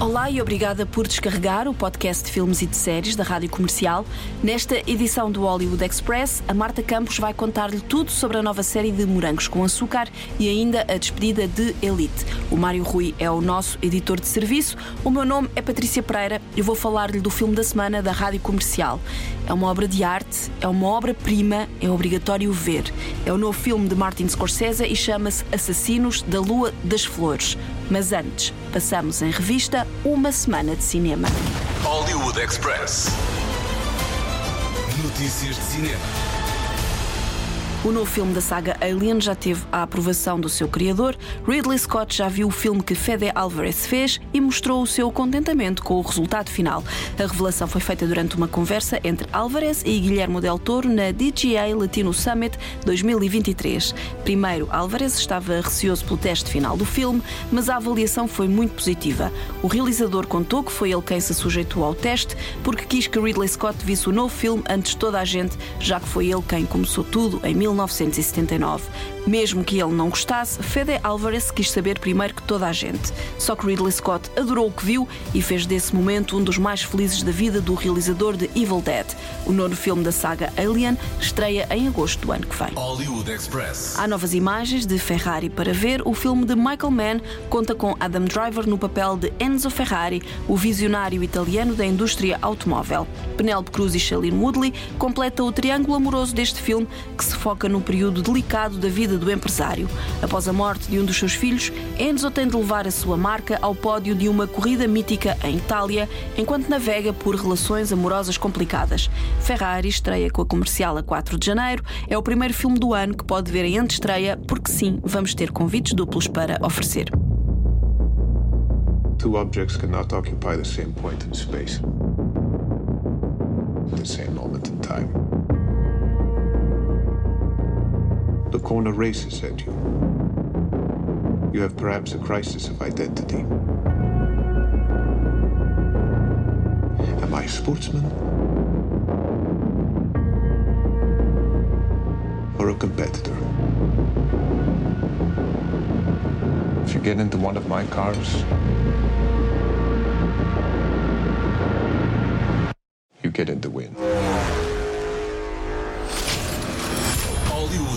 Olá e obrigada por descarregar o podcast de filmes e de séries da Rádio Comercial. Nesta edição do Hollywood Express, a Marta Campos vai contar-lhe tudo sobre a nova série de Morangos com Açúcar e ainda a despedida de Elite. O Mário Rui é o nosso editor de serviço. O meu nome é Patrícia Pereira e vou falar-lhe do filme da semana da Rádio Comercial. É uma obra de arte, é uma obra-prima, é obrigatório ver. É o novo filme de Martin Scorsese e chama-se Assassinos da Lua das Flores. Mas antes, passamos em revista uma semana de cinema. Hollywood Express. Notícias de cinema. O novo filme da saga Alien já teve a aprovação do seu criador. Ridley Scott já viu o filme que Fede Alvarez fez e mostrou o seu contentamento com o resultado final. A revelação foi feita durante uma conversa entre Alvarez e Guilherme Del Toro na DGA Latino Summit 2023. Primeiro, Alvarez estava receoso pelo teste final do filme, mas a avaliação foi muito positiva. O realizador contou que foi ele quem se sujeitou ao teste porque quis que Ridley Scott visse o novo filme antes de toda a gente, já que foi ele quem começou tudo em 1979. Mesmo que ele não gostasse, Fede Alvarez quis saber primeiro que toda a gente. Só que Ridley Scott adorou o que viu e fez desse momento um dos mais felizes da vida do realizador de Evil Dead. O nono filme da saga Alien estreia em agosto do ano que vem. Há novas imagens de Ferrari para ver. O filme de Michael Mann conta com Adam Driver no papel de Enzo Ferrari, o visionário italiano da indústria automóvel. Penélope Cruz e Shailene Woodley completa o triângulo amoroso deste filme, que se foca num período delicado da vida do empresário. Após a morte de um dos seus filhos, Enzo tem de levar a sua marca ao pódio de uma corrida mítica em Itália, enquanto navega por relações amorosas complicadas. Ferrari estreia com a comercial a 4 de janeiro. É o primeiro filme do ano que pode ver em antestreia, porque sim, vamos ter convites duplos para oferecer. Two objects cannot occupy the same point in space. The same moment in time. The corner races at you. You have perhaps a crisis of identity. Am I a sportsman? Or a competitor? If you get into one of my cars, you get in the win.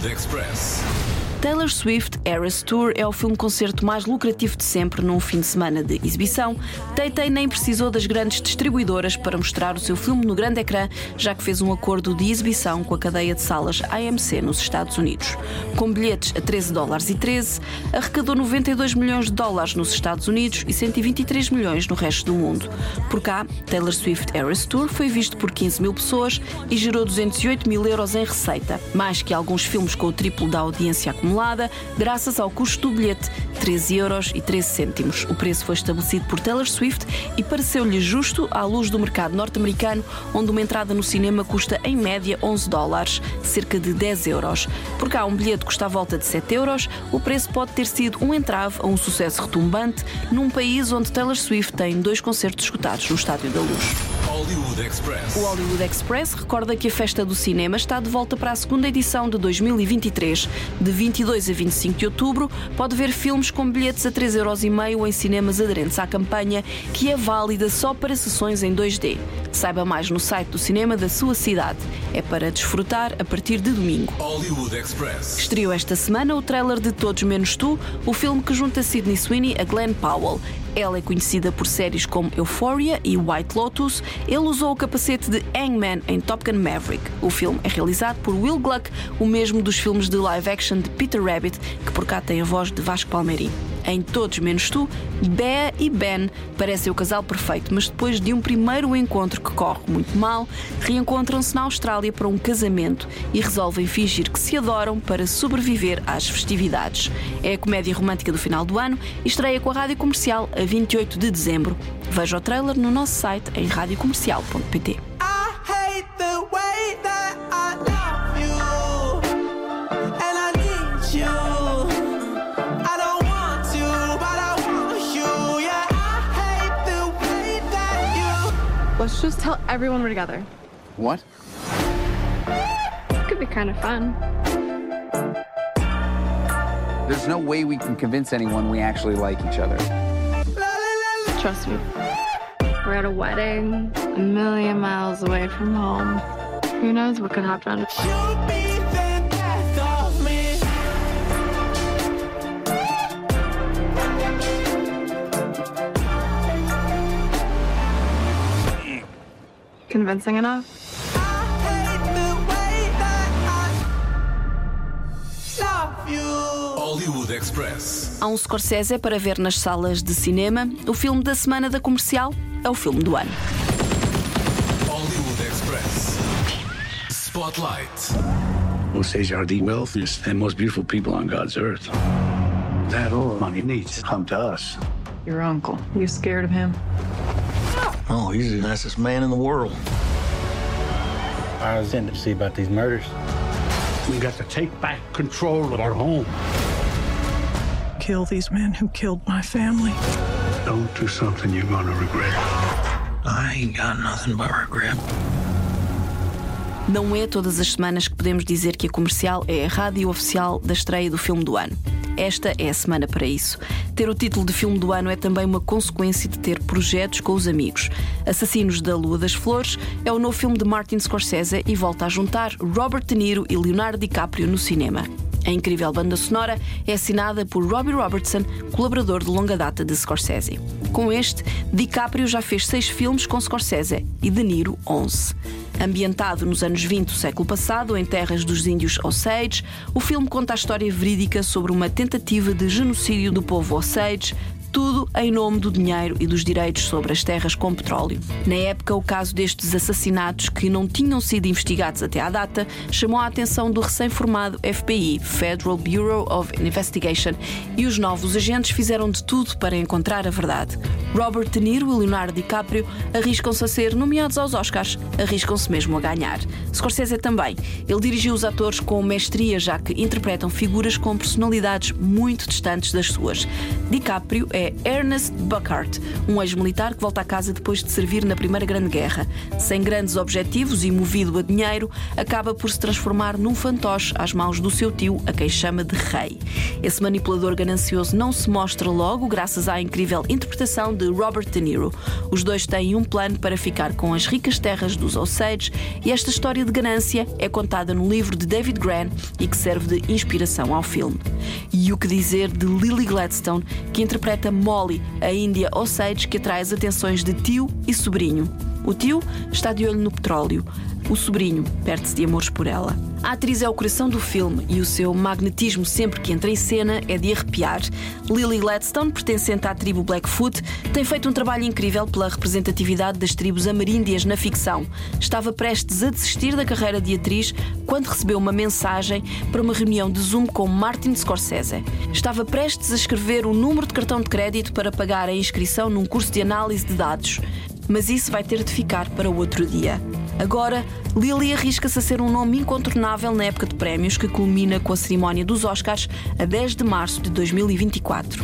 Express. Taylor Swift Eras Tour é o filme-concerto mais lucrativo de sempre num fim de semana de exibição. Tay-Tay nem precisou das grandes distribuidoras para mostrar o seu filme no grande ecrã, já que fez um acordo de exibição com a cadeia de salas AMC nos Estados Unidos. Com bilhetes a 13 dólares e 13, arrecadou 92 milhões de dólares nos Estados Unidos e 123 milhões no resto do mundo. Por cá, Taylor Swift Eras Tour foi visto por 15 mil pessoas e gerou 208 mil euros em receita, mais que alguns filmes com o triplo da audiência acumulada, graças ao custo do bilhete, 13 euros e 13 cêntimos. O preço foi estabelecido por Taylor Swift e pareceu-lhe justo à luz do mercado norte-americano, onde uma entrada no cinema custa em média 11 dólares, cerca de 10 euros. Por cá, um bilhete custa à volta de 7 euros, o preço pode ter sido um entrave a um sucesso retumbante num país onde Taylor Swift tem dois concertos escutados no Estádio da Luz. O Hollywood Express recorda que a Festa do Cinema está de volta para a segunda edição de 2023. De 22 a 25 de outubro, pode ver filmes com bilhetes a 3,5€ em cinemas aderentes à campanha, que é válida só para sessões em 2D. Saiba mais no site do cinema da sua cidade. É para desfrutar a partir de domingo. Hollywood Express. Estreou esta semana o trailer de Todos Menos Tu, o filme que junta Sidney Sweeney a Glenn Powell. Ela é conhecida por séries como Euphoria e White Lotus. Ele usou o capacete de Hangman em Top Gun Maverick. O filme é realizado por Will Gluck, o mesmo dos filmes de live action de Peter Rabbit, que por cá tem a voz de Vasco Palmeirim. Em Todos Menos Tu, Bea e Ben parecem o casal perfeito, mas depois de um primeiro encontro que corre muito mal, reencontram-se na Austrália para um casamento e resolvem fingir que se adoram para sobreviver às festividades. É a comédia romântica do final do ano e estreia com a rádio comercial a 28 de dezembro. Veja o trailer no nosso site em radiocomercial.pt. Let's just tell everyone we're together. What? Could be kind of fun. There's no way we can convince anyone we actually like each other. Trust me. We're at a wedding, a million miles away from home. Who knows what could happen? Convincing enough? Hollywood Express. Há um Scorsese para ver nas salas de cinema. O filme da semana da comercial é o filme do ano. Hollywood Express. Spotlight. Osage are the wealthiest and most beautiful people on God's earth. That all money needs to come to us. Your uncle. You scared of him? Oh, he's the nicest man in the world. I was in to see about these murders. We got to take back control of our home. Kill these men who killed my family. Don't do something you're gonna regret. I ain't got nothing but regret. Não é todas as semanas que podemos dizer que a comercial é a rádio oficial da estreia do filme do ano. Esta é a semana para isso. Ter o título de filme do ano é também uma consequência de ter projetos com os amigos. Assassinos da Lua das Flores é o novo filme de Martin Scorsese e volta a juntar Robert De Niro e Leonardo DiCaprio no cinema. A incrível banda sonora é assinada por Robbie Robertson, colaborador de longa data de Scorsese. Com este, DiCaprio já fez seis filmes com Scorsese e De Niro 11. Ambientado nos anos 20 do século passado, em terras dos índios Osage, o filme conta a história verídica sobre uma tentativa de genocídio do povo Osage, tudo em nome do dinheiro e dos direitos sobre as terras com petróleo. Na época, o caso destes assassinatos, que não tinham sido investigados até à data, chamou a atenção do recém-formado FBI, Federal Bureau of Investigation, e os novos agentes fizeram de tudo para encontrar a verdade. Robert De Niro e Leonardo DiCaprio arriscam-se a ser nomeados aos Oscars, arriscam-se mesmo a ganhar. Scorsese também. Ele dirigiu os atores com mestria, já que interpretam figuras com personalidades muito distantes das suas. DiCaprio é Ernest Buckhart, um ex-militar que volta a casa depois de servir na Primeira Grande Guerra. Sem grandes objetivos e movido a dinheiro, acaba por se transformar num fantoche às mãos do seu tio, a quem chama de rei. Esse manipulador ganancioso não se mostra logo, graças à incrível interpretação de Robert De Niro. Os dois têm um plano para ficar com as ricas terras dos Osage e esta história de ganância é contada no livro de David Gran e que serve de inspiração ao filme. E o que dizer de Lily Gladstone, que interpreta Molly, a Índia Osage que atrai as atenções de tio e sobrinho. O tio está de olho no petróleo. O sobrinho perde-se de amores por ela. A atriz é o coração do filme e o seu magnetismo sempre que entra em cena é de arrepiar. Lily Gladstone, pertencente à tribo Blackfoot, tem feito um trabalho incrível pela representatividade das tribos ameríndias na ficção. Estava prestes a desistir da carreira de atriz quando recebeu uma mensagem para uma reunião de Zoom com Martin Scorsese. Estava prestes a escrever o número de cartão de crédito para pagar a inscrição num curso de análise de dados. Mas isso vai ter de ficar para outro dia. Agora, Lily arrisca-se a ser um nome incontornável na época de prémios que culmina com a cerimónia dos Oscars a 10 de março de 2024.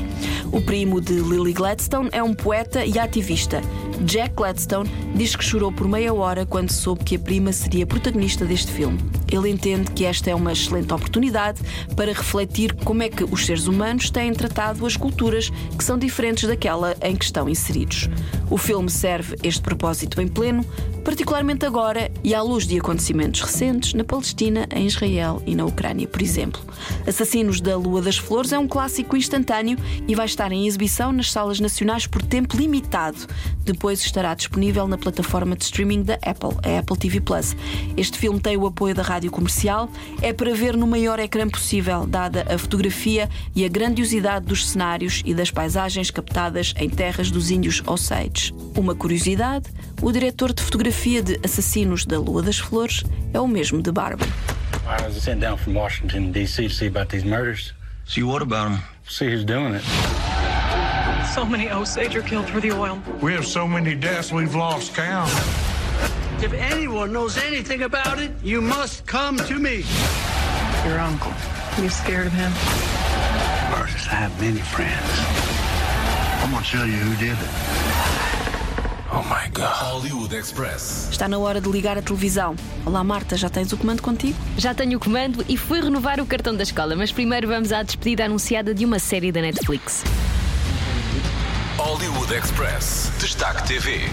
O primo de Lily Gladstone é um poeta e ativista. Jack Gladstone diz que chorou por meia hora quando soube que a prima seria protagonista deste filme. Ele entende que esta é uma excelente oportunidade para refletir como é que os seres humanos têm tratado as culturas que são diferentes daquela em que estão inseridos. O filme serve este propósito em pleno, particularmente agora e à luz de acontecimentos recentes na Palestina, em Israel e na Ucrânia, por exemplo. Assassinos da Lua das Flores é um clássico instantâneo e vai estar em exibição nas salas nacionais por tempo limitado. Depois estará disponível na plataforma de streaming da Apple, a Apple TV Plus. Este filme tem o apoio da rádio comercial, é para ver no maior ecrã possível, dada a fotografia e a grandiosidade dos cenários e das paisagens captadas em terras dos índios Osage. Uma curiosidade: o diretor de fotografia de Assassinos da Lua das Flores é o mesmo de Barbie. I was sent down from Washington, D.C. to see about these murders. See what about him? See who's doing it. So many Osage are killed for the oil. We have so many deaths we've lost count. If anyone knows anything about it, you must come to me. Your uncle. You scared of him? Versus I have many friends. I'm gonna tell you who did it. Oh my God. Hollywood Express. Está na hora de ligar a televisão. Olá, Marta, já tens o comando contigo? Já tenho o comando e fui renovar o cartão da escola, mas primeiro vamos à despedida anunciada de uma série da Netflix. Hollywood Express. Destaque TV.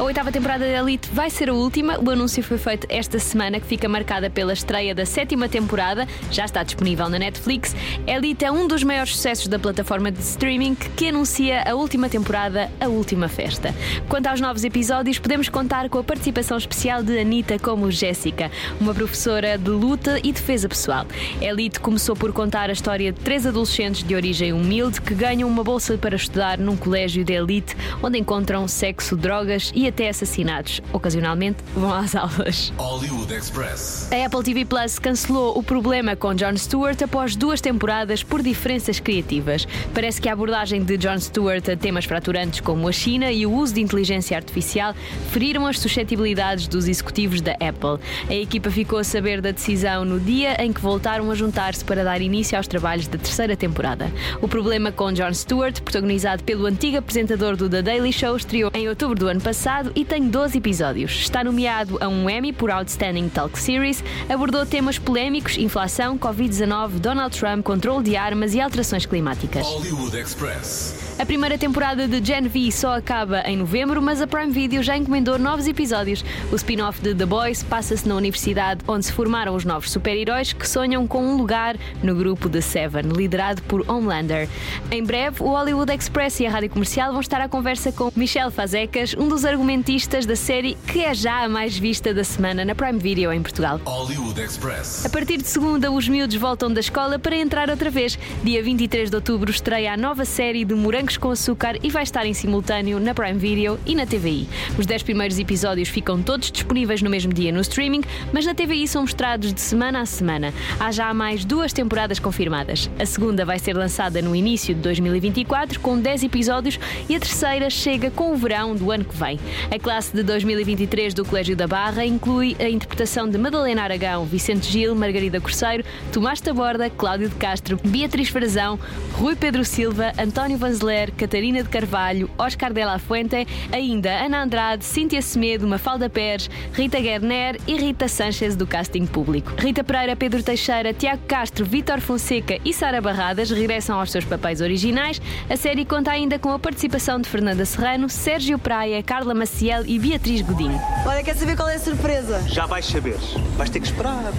A oitava temporada da Elite vai ser a última. O anúncio foi feito esta semana, que fica marcada pela estreia da sétima temporada. Já está disponível na Netflix. Elite é um dos maiores sucessos da plataforma de streaming que anuncia a última temporada, a última festa. Quanto aos novos episódios, podemos contar com a participação especial de Anitta como Jéssica, uma professora de luta e defesa pessoal. Elite começou por contar a história de três adolescentes de origem humilde que ganham uma bolsa para estudar num colégio de elite, onde encontram sexo, drogas e até assassinatos. Ocasionalmente vão às aulas. Hollywood Express. A Apple TV Plus cancelou o problema com Jon Stewart após duas temporadas por diferenças criativas. Parece que a abordagem de Jon Stewart a temas fraturantes como a China e o uso de inteligência artificial feriram as suscetibilidades dos executivos da Apple. A equipa ficou a saber da decisão no dia em que voltaram a juntar-se para dar início aos trabalhos da terceira temporada. O problema com Jon Stewart, protagonizado pelo antigo apresentador do The Daily Show, estreou em outubro do ano passado e tem 12 episódios. Está nomeado a um Emmy por Outstanding Talk Series, abordou temas polémicos, inflação, Covid-19, Donald Trump, controle de armas e alterações climáticas. Hollywood Express. A primeira temporada de Gen V só acaba em novembro, mas a Prime Video já encomendou novos episódios. O spin-off de The Boys passa-se na universidade onde se formaram os novos super-heróis que sonham com um lugar no grupo de Seven, liderado por Homelander. Em breve, o Hollywood Express e a rádio comercial vão estar à conversa com Michel Fazecas, um dos argumentistas da série que é já a mais vista da semana na Prime Video em Portugal. Hollywood Express. A partir de segunda, os miúdos voltam da escola para entrar outra vez. Dia 23 de outubro estreia a nova série de Morangos com Açúcar e vai estar em simultâneo na Prime Video e na TVI. Os 10 primeiros episódios ficam todos disponíveis no mesmo dia no streaming, mas na TVI são mostrados de semana a semana. Há já mais duas temporadas confirmadas. A segunda vai ser lançada no início de 2024 com 10 episódios e a terceira chega com o verão do ano que vem. A classe de 2023 do Colégio da Barra inclui a interpretação de Madalena Aragão, Vicente Gil, Margarida Corseiro, Tomás Taborda, Cláudio de Castro, Beatriz Frazão, Rui Pedro Silva, António Vanzeler, Catarina de Carvalho, Oscar de la Fuente, ainda Ana Andrade, Cíntia Semedo, Mafalda Pérez, Rita Guerner e Rita Sanchez do casting público. Rita Pereira, Pedro Teixeira, Tiago Castro, Vítor Fonseca e Sara Barradas regressam aos seus papéis originais. A série conta ainda com a participação de Fernanda Serrano, Sérgio Praia, Carla Maciel e Beatriz Godinho. Olha, quer saber qual é a surpresa? Já vais saber. Vais ter que esperar.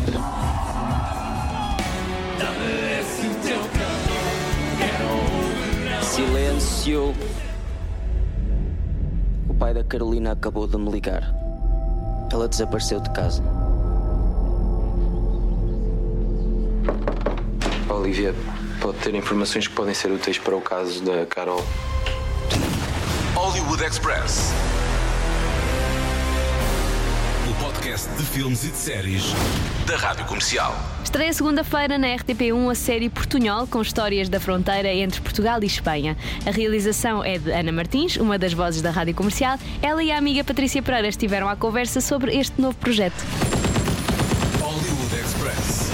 Silêncio. O pai da Carolina acabou de me ligar. Ela desapareceu de casa. Olivia pode ter informações que podem ser úteis para o caso da Carol. Hollywood Express. Podcast de filmes e de séries da Rádio Comercial. Estreia segunda-feira na RTP1 a série Portunhol com histórias da fronteira entre Portugal e Espanha. A realização é de Ana Martins, uma das vozes da Rádio Comercial. Ela e a amiga Patrícia Pereira estiveram à conversa sobre este novo projeto. Hollywood Express.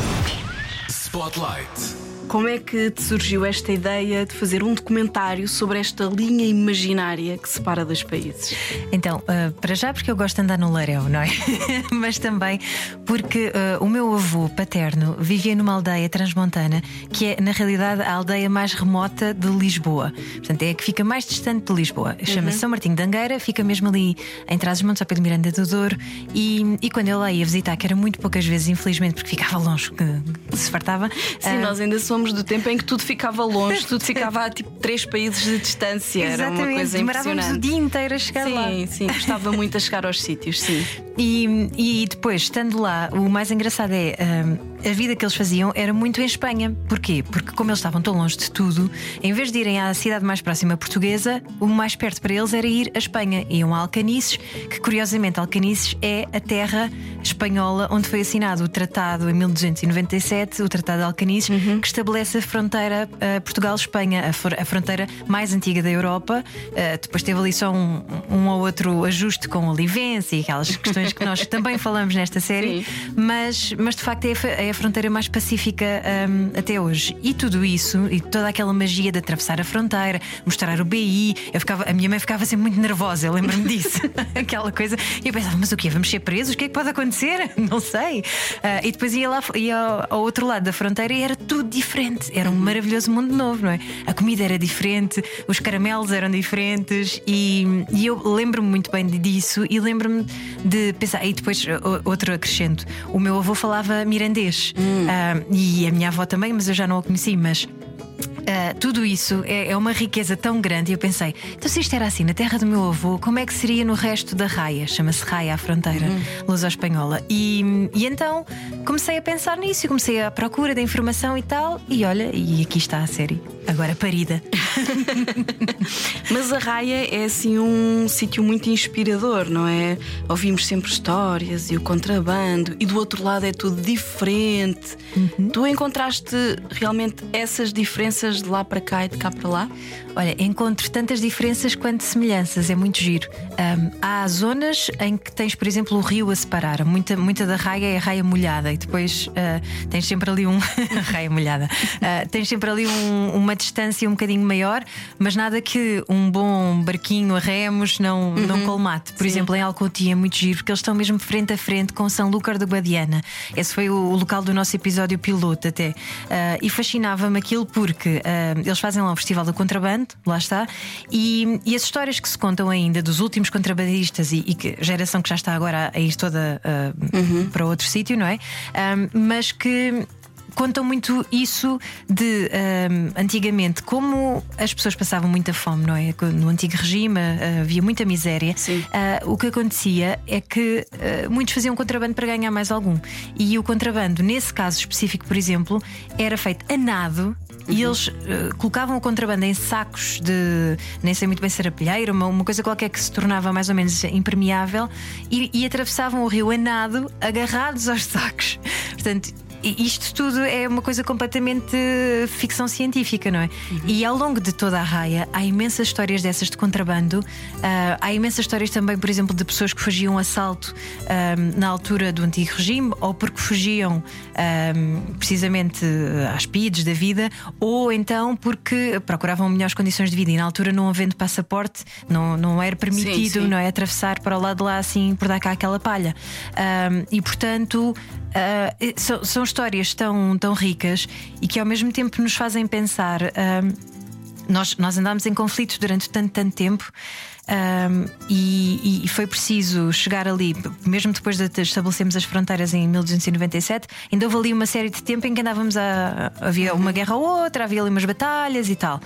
Spotlight. Como é que te surgiu esta ideia de fazer um documentário sobre esta linha imaginária que separa dois países? Então, uh, para já porque eu gosto de andar no Lareu, não é? Mas também porque uh, o meu avô paterno vivia numa aldeia transmontana que é, na realidade, a aldeia mais remota de Lisboa. Portanto, é a que fica mais distante de Lisboa. Chama-se Uhum. São Martinho de Angueira, fica mesmo ali em Trás-os-Montes, ao pé Miranda do Douro. E, e quando eu lá ia visitar, que era muito poucas vezes, infelizmente, porque ficava longe, que, que se fartava. Sim, uh, nós ainda somos do tempo em que tudo ficava longe, tudo ficava a tipo três países de distância. Era uma Exatamente, coisa demorávamos o dia inteiro a chegar sim, lá. Sim, gostava muito a chegar aos sítios, sim. E, e depois, estando lá, o mais engraçado é hum, a vida que eles faziam era muito em Espanha. Porquê? Porque, como eles estavam tão longe de tudo, em vez de irem à cidade mais próxima portuguesa, o mais perto para eles era ir à Espanha. Iam a Alcanices, que curiosamente Alcanices é a terra espanhola onde foi assinado o tratado em 1297, o Tratado de Alcanices, que estabelece a fronteira uh, Portugal-Espanha, a, fr- a fronteira mais antiga da Europa. Uh, depois teve ali só um, um ou outro ajuste com Olivense e aquelas questões que nós também falamos nesta série, mas, mas de facto é a, é a fronteira mais pacífica um, até hoje. E tudo isso, e toda aquela magia de atravessar a fronteira, mostrar o BI, eu ficava, a minha mãe ficava sempre muito nervosa, eu lembro-me disso. aquela coisa. E eu pensava, mas o quê? Vamos ser presos? O que é que pode acontecer? Não sei. Uh, e depois ia lá ia ao, ao, outro lado da fronteira e era tudo diferente. Era um maravilhoso mundo novo, não é? A comida era diferente, os caramelos eram diferentes e, e eu lembro-me muito bem disso e lembro-me de pensar. E depois, outro acrescento: o meu avô falava mirandês hum. uh, e a minha avó também, mas eu já não a conheci. Mas Uh, tudo isso é, é, uma riqueza tão grande. E eu pensei, então se isto era assim na terra do meu avô, como é que seria no resto da raia? Chama-se Raia à Fronteira, uhum. Luso-Espanhola. E, e então comecei a pensar nisso e comecei à procura da informação e tal. E olha, e aqui está a série, agora parida. Mas a Raia é assim um sítio muito inspirador, não é? Ouvimos sempre histórias e o contrabando, e do outro lado é tudo diferente. Uhum. Tu encontraste realmente essas diferenças de lá para cá e de cá para lá? Olha, encontro tantas diferenças quanto semelhanças, é muito giro. Um, há zonas em que tens, por exemplo, o rio a separar. Muita, muita da raia é a raia molhada e depois uh, tens sempre ali um. raia molhada. Uh, tens sempre ali um, uma distância um bocadinho maior, mas nada que um bom barquinho a remos não, uhum. não colmate. Por Sim. exemplo, em Alcotia é muito giro, porque eles estão mesmo frente a frente com São Lúcar do Guadiana. Esse foi o, local do nosso episódio piloto até. Uh, e fascinava-me aquilo porque eles fazem lá um festival do contrabando lá está. E, e, as histórias que se contam ainda dos últimos contrabandistas e, e que geração que já está agora a ir toda uh, uhum. para outro sítio, não é? Um, mas que contam muito isso de um, antigamente, como as pessoas passavam muita fome, não é? No antigo regime uh, havia muita miséria. Uh, o que acontecia é que uh, muitos faziam contrabando para ganhar mais algum. E o contrabando, nesse caso específico, por exemplo, era feito a nado e eles uh, colocavam o contrabando em sacos de nem sei muito bem se era pilheira, uma, uma coisa qualquer que se tornava mais ou menos impermeável e, e atravessavam o rio a nado agarrados aos sacos. Portanto, isto tudo é uma coisa completamente ficção científica, não é? Uhum. E ao longo de toda a raia há imensas histórias dessas de contrabando. Uh, há imensas histórias também, por exemplo, de pessoas que fugiam assalto um, na altura do antigo regime ou porque fugiam um, precisamente às PIDs da vida ou então porque procuravam melhores condições de vida e na altura não havendo passaporte não, não era permitido sim, sim. não é atravessar para o lado de lá assim por dar cá aquela palha. Um, e portanto Uh, são, são, histórias tão, tão ricas e que ao mesmo tempo nos fazem pensar. Uh, nós, nós andámos em conflitos durante tanto, tanto tempo. Um, e, e, foi preciso chegar ali, mesmo depois de estabelecermos as fronteiras em 1297, ainda houve ali uma série de tempo em que andávamos a. havia uma guerra ou outra, havia ali umas batalhas e tal.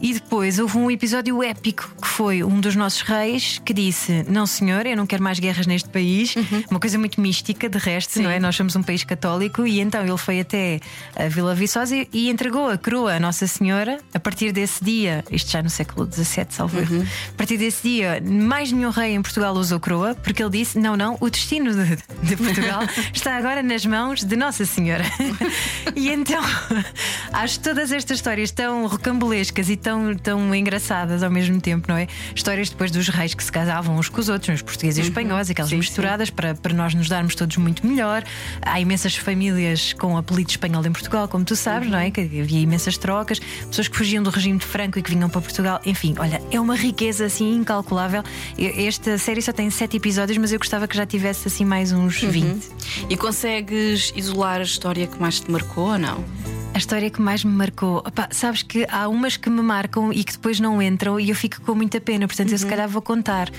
E depois houve um episódio épico que foi um dos nossos reis que disse: Não, senhor, eu não quero mais guerras neste país. Uhum. Uma coisa muito mística, de resto, Sim. não é? Nós somos um país católico e então ele foi até a Vila Viçosa e entregou a coroa à Nossa Senhora. A partir desse dia, isto já no século XVII, salvo uhum. a partir desse dia, mais nenhum rei em Portugal usou coroa, porque ele disse: Não, não, o destino de, de Portugal está agora nas mãos de Nossa Senhora. e então, acho todas estas histórias tão rocambolescas e tão tão, tão engraçadas ao mesmo tempo, não é? Histórias depois dos reis que se casavam uns com os outros, os portugueses e uhum. espanhóis, aquelas sim, misturadas sim. Para, para nós nos darmos todos muito melhor. Há imensas famílias com apelido espanhol em Portugal, como tu sabes, uhum. não é? Uhum. Que havia imensas trocas, pessoas que fugiam do regime de Franco e que vinham para Portugal. Enfim, olha, é uma riqueza assim incalculável. Esta série só tem sete episódios, mas eu gostava que já tivesse assim mais uns uhum. 20. E consegues isolar a história que mais te marcou ou não? A história que mais me marcou. Opa, sabes que há umas que me marcam e que depois não entram e eu fico com muita pena, portanto uhum. eu se uhum. calhar vou contar.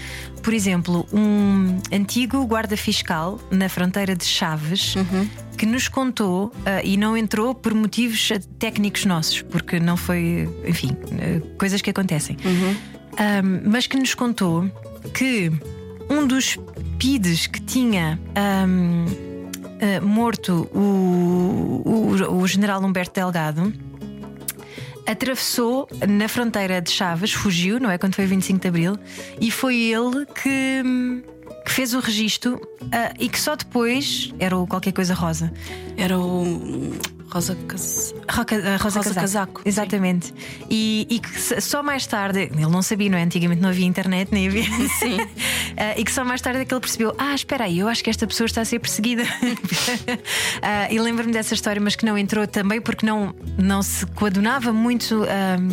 Por exemplo, um antigo guarda fiscal na fronteira de Chaves. Uhum. Que nos contou uh, e não entrou por motivos técnicos nossos, porque não foi, enfim, uh, coisas que acontecem. Uhum. Um, mas que nos contou que um dos PIDs que tinha um, uh, morto o, o, o general Humberto Delgado atravessou na fronteira de Chaves, fugiu, não é? Quando foi 25 de Abril, e foi ele que, que fez o registro uh, e que só depois era o qualquer coisa rosa. Era o. Rosa, Cas... Roca, uh, Rosa, Rosa Casaco. Casaco. Exatamente. E, e, que só mais tarde, ele não sabia, não é? Antigamente não havia internet, nem havia. Sim. Ah, e que só mais tarde é que ele percebeu: ah, espera aí, eu acho que esta pessoa está a ser perseguida. Ah, e lembro-me dessa história, mas que não entrou também porque não, não se coadunava muito. ahm,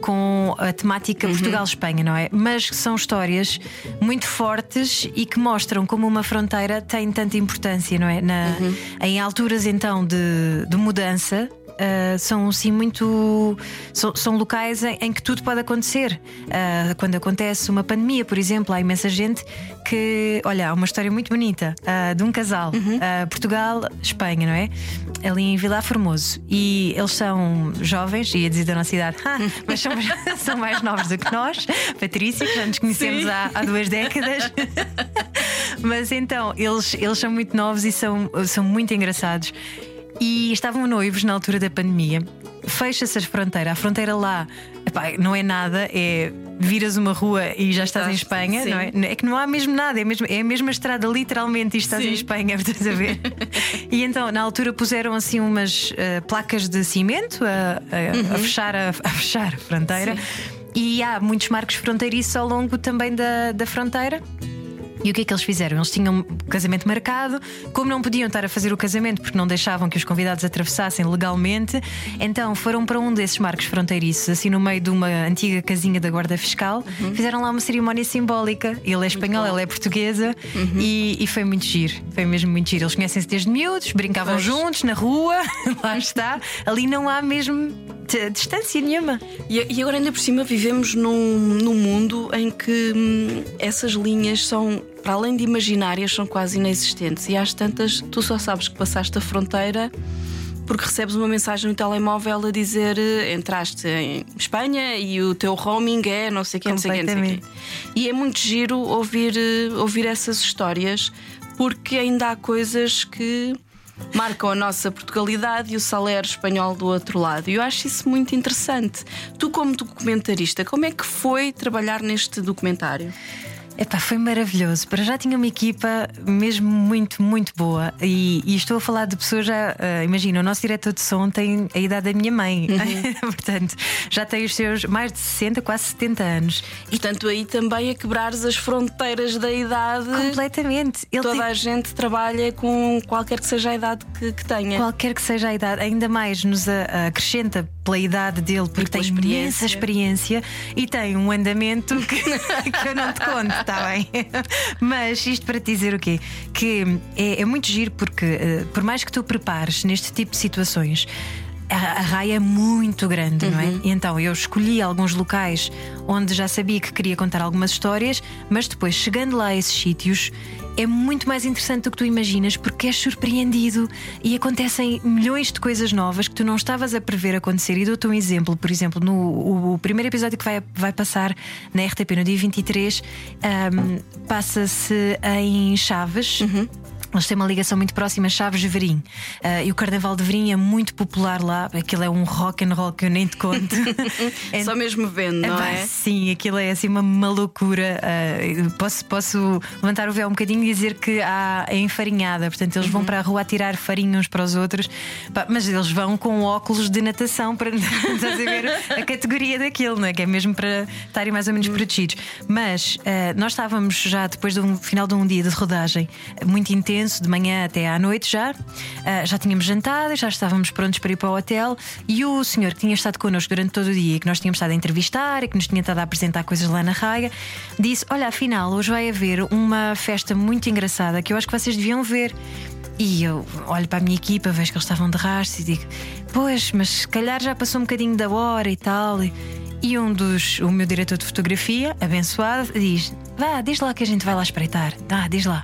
com a temática Portugal-Espanha, não é? Mas são histórias muito fortes e que mostram como uma fronteira tem tanta importância, não é? Na, Em alturas então de, de mudança. ah, são sim muito. São, são locais em, em que tudo pode acontecer. Ah, quando acontece uma pandemia, por exemplo, há imensa gente que. Olha, há uma história muito bonita ah, de um casal, ah, Portugal-Espanha, não é? Ali em Vila Formoso. E eles são jovens, ia dizer da nossa idade, "Ah, mas são, são mais novos do que nós, Patrícia, que já nos conhecemos há, há duas décadas. Mas então, eles, eles são muito novos e são, são muito engraçados. E estavam noivos na altura da pandemia. Fecha-se a fronteira. A fronteira lá epá, não é nada, é viras uma rua e já estás em Espanha, sim. não é? É que não há mesmo nada, é, mesmo, é a mesma estrada, literalmente, e estás Sim. em Espanha, estás a ver? e então, na altura, puseram assim umas eh, placas de cimento a, a- a fechar a, a fechar a fronteira. E há muitos marcos fronteiriços ao longo também da, da fronteira. E o que é que eles fizeram? Eles tinham o casamento marcado, como não podiam estar a fazer o casamento porque não deixavam que os convidados atravessassem legalmente, então foram para um desses marcos fronteiriços, assim no meio de uma antiga casinha da Guarda Fiscal, fizeram lá uma cerimónia simbólica. Ele é espanhol, ela é portuguesa e, e foi muito giro. Foi mesmo muito giro. Eles conhecem-se desde miúdos, brincavam Pois. juntos na rua, lá está. Ali não há mesmo distância nenhuma. E, e agora, ainda por cima, vivemos num, num mundo em que hum, essas linhas são, para além de imaginárias, são quase inexistentes. E às tantas, tu só sabes que passaste a fronteira porque recebes uma mensagem no telemóvel a dizer eh, entraste em Espanha e o teu roaming é não sei quê, não sei quê, não sei quê. E é muito giro ouvir, eh, ouvir essas histórias porque ainda há coisas que marcam a nossa Portugalidade e o salário espanhol do outro lado. E eu acho isso muito interessante. Tu, como documentarista, como é que foi trabalhar neste documentário? Epá, foi maravilhoso. Para já tinha uma equipa mesmo muito, muito boa. E, e estou a falar de pessoas já. ah, imagina, o nosso diretor de som tem a idade da minha mãe. Portanto, já tem os seus mais de 60, quase 70 anos. Portanto, aí também a quebrares as fronteiras da idade. Completamente. Ele Toda tem- a gente trabalha com qualquer que seja a idade que, que tenha. Qualquer que seja a idade, ainda mais nos a- a acrescenta pela idade dele, porque tem pela imensa experiência e tem um andamento que, que eu não te conto, está bem? Mas isto para te dizer o quê? Que é, é muito giro porque, eh, por mais que tu prepares neste tipo de situações. A, a raia é muito grande, não é? E então eu escolhi alguns locais onde já sabia que queria contar algumas histórias, mas depois chegando lá a esses sítios é muito mais interessante do que tu imaginas porque és surpreendido e acontecem milhões de coisas novas que tu não estavas a prever acontecer. E dou-te um exemplo, por exemplo, no o, o primeiro episódio que vai, vai passar na RTP no dia 23, ahm, passa-se em Chaves. Eles têm uma ligação muito próxima, Chaves de Verim. Ah, e o Carnaval de Verim é muito popular lá. Aquilo é um rock and roll que eu nem te conto. É- Só mesmo vendo, não Epá, é? Sim, aquilo é assim uma, uma loucura. Eu posso, posso levantar o véu um bocadinho e dizer que há é enfarinhada, portanto eles Uhum. vão para a rua a tirar farinha uns para os outros, mas eles vão com óculos de natação para estás a categoria daquilo, não é? Que é mesmo para estarem mais ou Uhum. menos protegidos. Mas ah, nós estávamos já depois de um final de um dia de rodagem muito intenso, de manhã até à noite já. Ah, já tínhamos jantado, já estávamos prontos para ir para o hotel e o senhor que tinha estado connosco durante todo o dia e que nós tínhamos estado a entrevistar e que nos tinha estado a apresentar coisas lá na raia, disse: Olha, afinal, hoje vai haver uma festa muito engraçada que eu acho que vocês deviam ver. E eu olho para a minha equipa, vejo que eles estavam de rastro e digo: Pois, mas se calhar já passou um bocadinho da hora e tal. E, um dos, o meu diretor de fotografia, abençoado, diz: Vá, diz lá que a gente vai lá espreitar. Ah, diz lá.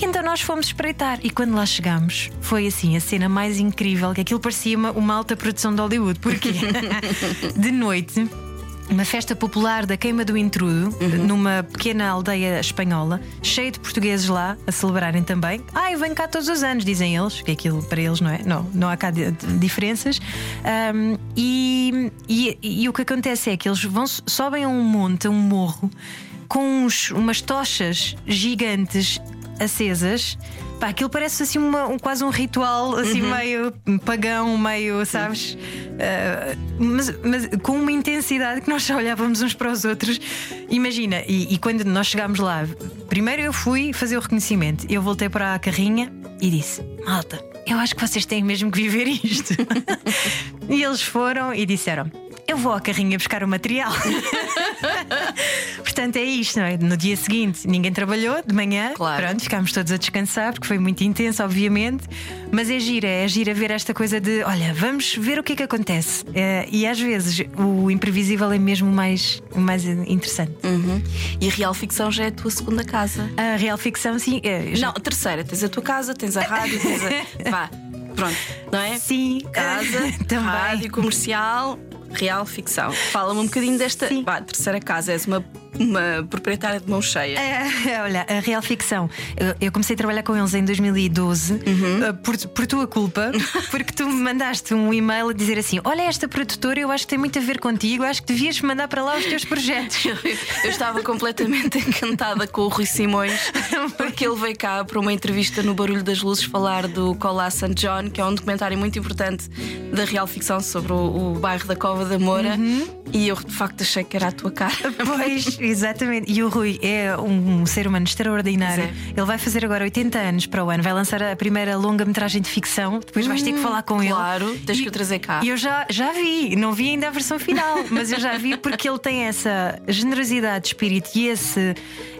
E então nós fomos espreitar. E quando lá chegámos, foi assim a cena mais incrível, que aquilo parecia uma, uma alta produção de Hollywood. Porquê? de noite. Uma festa popular da queima do intrudo, numa pequena aldeia espanhola, cheia de portugueses lá a celebrarem também. Ah, eu venho cá todos os anos, dizem eles, que aquilo para eles não é? Não, não há cá di- diferenças. Ahm, e, e, e o que acontece é que eles vão, sobem a um monte, a um morro, com uns- umas tochas gigantes acesas. Pá, aquilo parece assim uma, um, quase um ritual, assim Uhum. meio pagão, meio, sabes? Uh, mas, mas com uma intensidade que nós só olhávamos uns para os outros. Imagina, e, e quando nós chegámos lá, primeiro eu fui fazer o reconhecimento, eu voltei para a carrinha e disse: Malta, eu acho que vocês têm mesmo que viver isto. e eles foram e disseram: Eu vou à carrinha buscar o material. Portanto, é isto, não é? No dia seguinte, ninguém trabalhou de manhã. Claro. Pronto, ficámos todos a descansar, porque foi muito intenso, obviamente. Mas é gira, é gira ver esta coisa de: olha, vamos ver o que é que acontece. É, e às vezes o imprevisível é mesmo o mais, mais interessante. Uhum. E a real ficção já é a tua segunda casa. A real ficção, sim. é, já- Não, a terceira. Tens a tua casa, tens a rádio, tens a. Vá, pronto, não é? Sim, Casa, também. rádio comercial, real ficção. Fala-me um bocadinho desta. Vá, terceira casa. És uma, uma proprietária de mão cheia. É, olha, a real ficção. Eu, eu comecei a trabalhar com eles em 2012 uh, por, por tua culpa, porque tu me mandaste um e-mail a dizer assim: Olha, esta produtora, eu acho que tem muito a ver contigo, acho que devias mandar para lá os teus projetos. Eu estava completamente encantada com o Rui Simões, porque ele veio cá para uma entrevista no Barulho das Luzes falar do Colá St. John, que é um documentário muito importante da real ficção sobre o, o bairro da Cova da Moura. E eu de facto achei que era a tua cara. Pois, exatamente. E o Rui é um, ser humano extraordinário. Pois é. Ele vai fazer agora 80 anos para o ano, vai lançar a primeira longa-metragem de ficção. Depois vais ter que falar com ele. Claro, tens E- que o trazer cá. E eu já, já vi, não vi ainda a versão final, mas eu já vi porque ele tem essa generosidade de espírito e esse,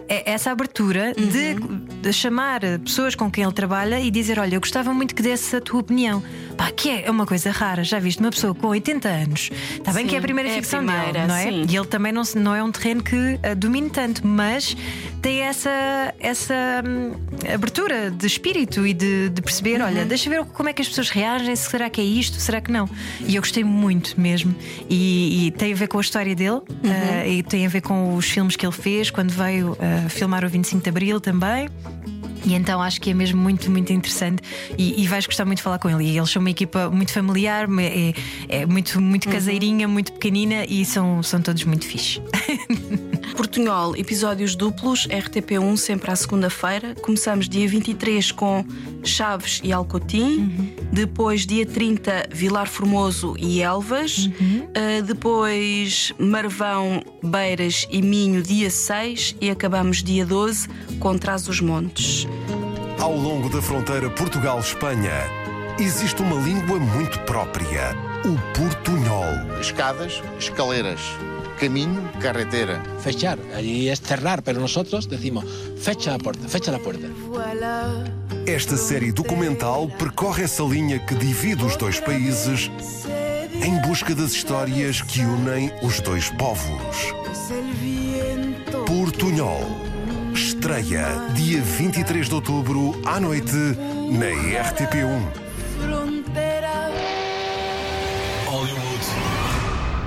é- essa abertura de, de chamar pessoas com quem ele trabalha e dizer: Olha, eu gostava muito que desse a tua opinião. Pá, que é uma coisa rara, já viste uma pessoa com 80 anos. Está bem Sim, que é a primeira é a ficção primeira, dele, não é? sim. E ele também não, não é um terreno que ah, domine tanto, mas tem essa, essa hum, abertura de espírito e de, de perceber: Uhum. olha, deixa ver como é que as pessoas reagem, se será que é isto, será que não. E eu gostei muito mesmo. E, e tem a ver com a história dele Uhum. ah, e tem a ver com os filmes que ele fez quando veio filmar o 25 de Abril também. E então acho que é mesmo muito, muito interessante e, e vais gostar muito de falar com ele. E eles são uma equipa muito familiar, é, é muito, muito caseirinha, muito pequenina e são, são todos muito fixe. Portunhol, episódios duplos, RTP1, sempre à segunda-feira. Começamos dia 23 com Chaves e Alcotim. Depois, dia 30, Vilar Formoso e Elvas. Uh, depois, Marvão, Beiras e Minho, dia 6. E acabamos dia 12 com Trás os Montes. Ao longo da fronteira Portugal-Espanha, existe uma língua muito própria, o portunhol. Escadas, escaleiras, caminho, carretera. Fechar, allí es cerrar, pero nosotros decimos fecha la puerta, fecha la puerta. Esta série documental percorre essa linha que divide os dois países em busca das histórias que unem os dois povos. Portunhol. Estreia dia 23 de outubro à noite na RTP1. Hollywood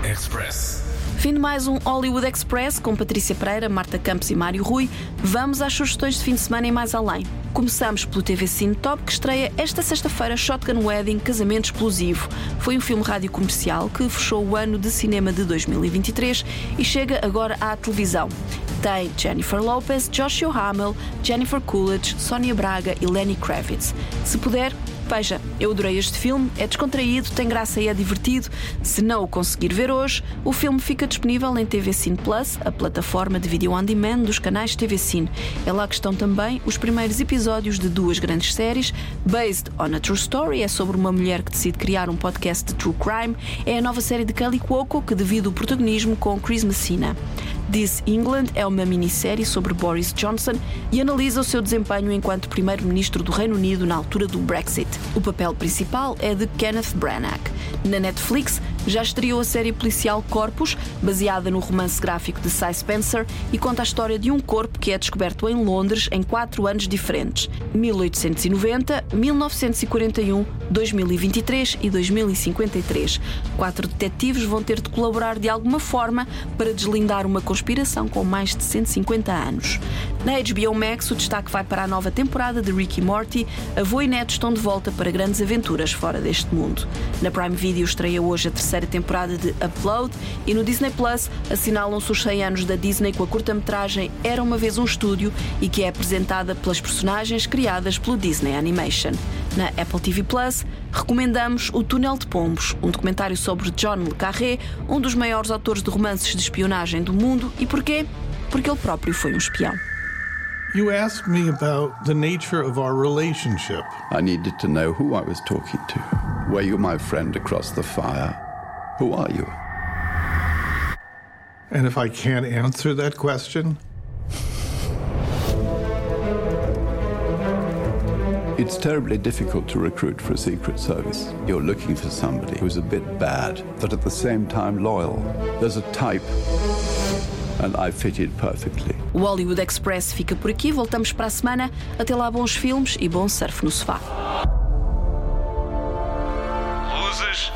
Express. Fim de mais um Hollywood Express com Patrícia Pereira, Marta Campos e Mário Rui. Vamos às sugestões de fim de semana e mais além. Começamos pelo TV Cine Top, que estreia esta sexta-feira Shotgun Wedding Casamento Explosivo. Foi um filme rádio comercial que fechou o ano de cinema de 2023 e chega agora à televisão. Tem Jennifer Lopez, Joshua Hamill, Jennifer Coolidge, Sonia Braga e Lenny Kravitz. Se puder, Veja, eu adorei este filme, é descontraído, tem graça e é divertido. Se não o conseguir ver hoje, o filme fica disponível em TV Cine Plus, a plataforma de vídeo on demand dos canais TV Cine. É lá que estão também os primeiros episódios de duas grandes séries. Based on a True Story é sobre uma mulher que decide criar um podcast de true crime. É a nova série de Kelly Cuoco que divide o protagonismo com Chris Messina. This England é uma minissérie sobre Boris Johnson e analisa o seu desempenho enquanto primeiro-ministro do Reino Unido na altura do Brexit. O papel principal é de Kenneth Branagh. Na Netflix já estreou a série policial Corpus, baseada no romance gráfico de Cy Spencer e conta a história de um corpo que é descoberto em Londres em quatro anos diferentes: 1890, 1941, 2023 e 2053. Quatro detetives vão ter de colaborar de alguma forma para deslindar uma conspiração com mais de 150 anos. Na HBO Max, o destaque vai para a nova temporada de Rick e Morty. Avô e neto estão de volta para grandes aventuras fora deste mundo. Na Prime Video estreia hoje a terceira terceira temporada de Upload e no Disney Plus assinalam-se os 100 anos da Disney com a curta-metragem Era uma vez um estúdio e que é apresentada pelas personagens criadas pelo Disney Animation. Na Apple TV Plus, recomendamos O Túnel de Pombos, um documentário sobre John Le Carré, um dos maiores autores de romances de espionagem do mundo. E porquê? Porque ele próprio foi um espião. You asked me about the nature of our relationship. I needed to know who I was talking to. Were you my friend across the fire? Who are you? And if I can't answer that question, It's terribly difficult to recruit for a Secret Service. You're looking for somebody who's a bit bad, but at the same time loyal. There's a type, and I fitted perfectly. O Hollywood Express fica por aqui, voltamos para a semana. Até lá, bons filmes e bom surf no sofá. Luzes.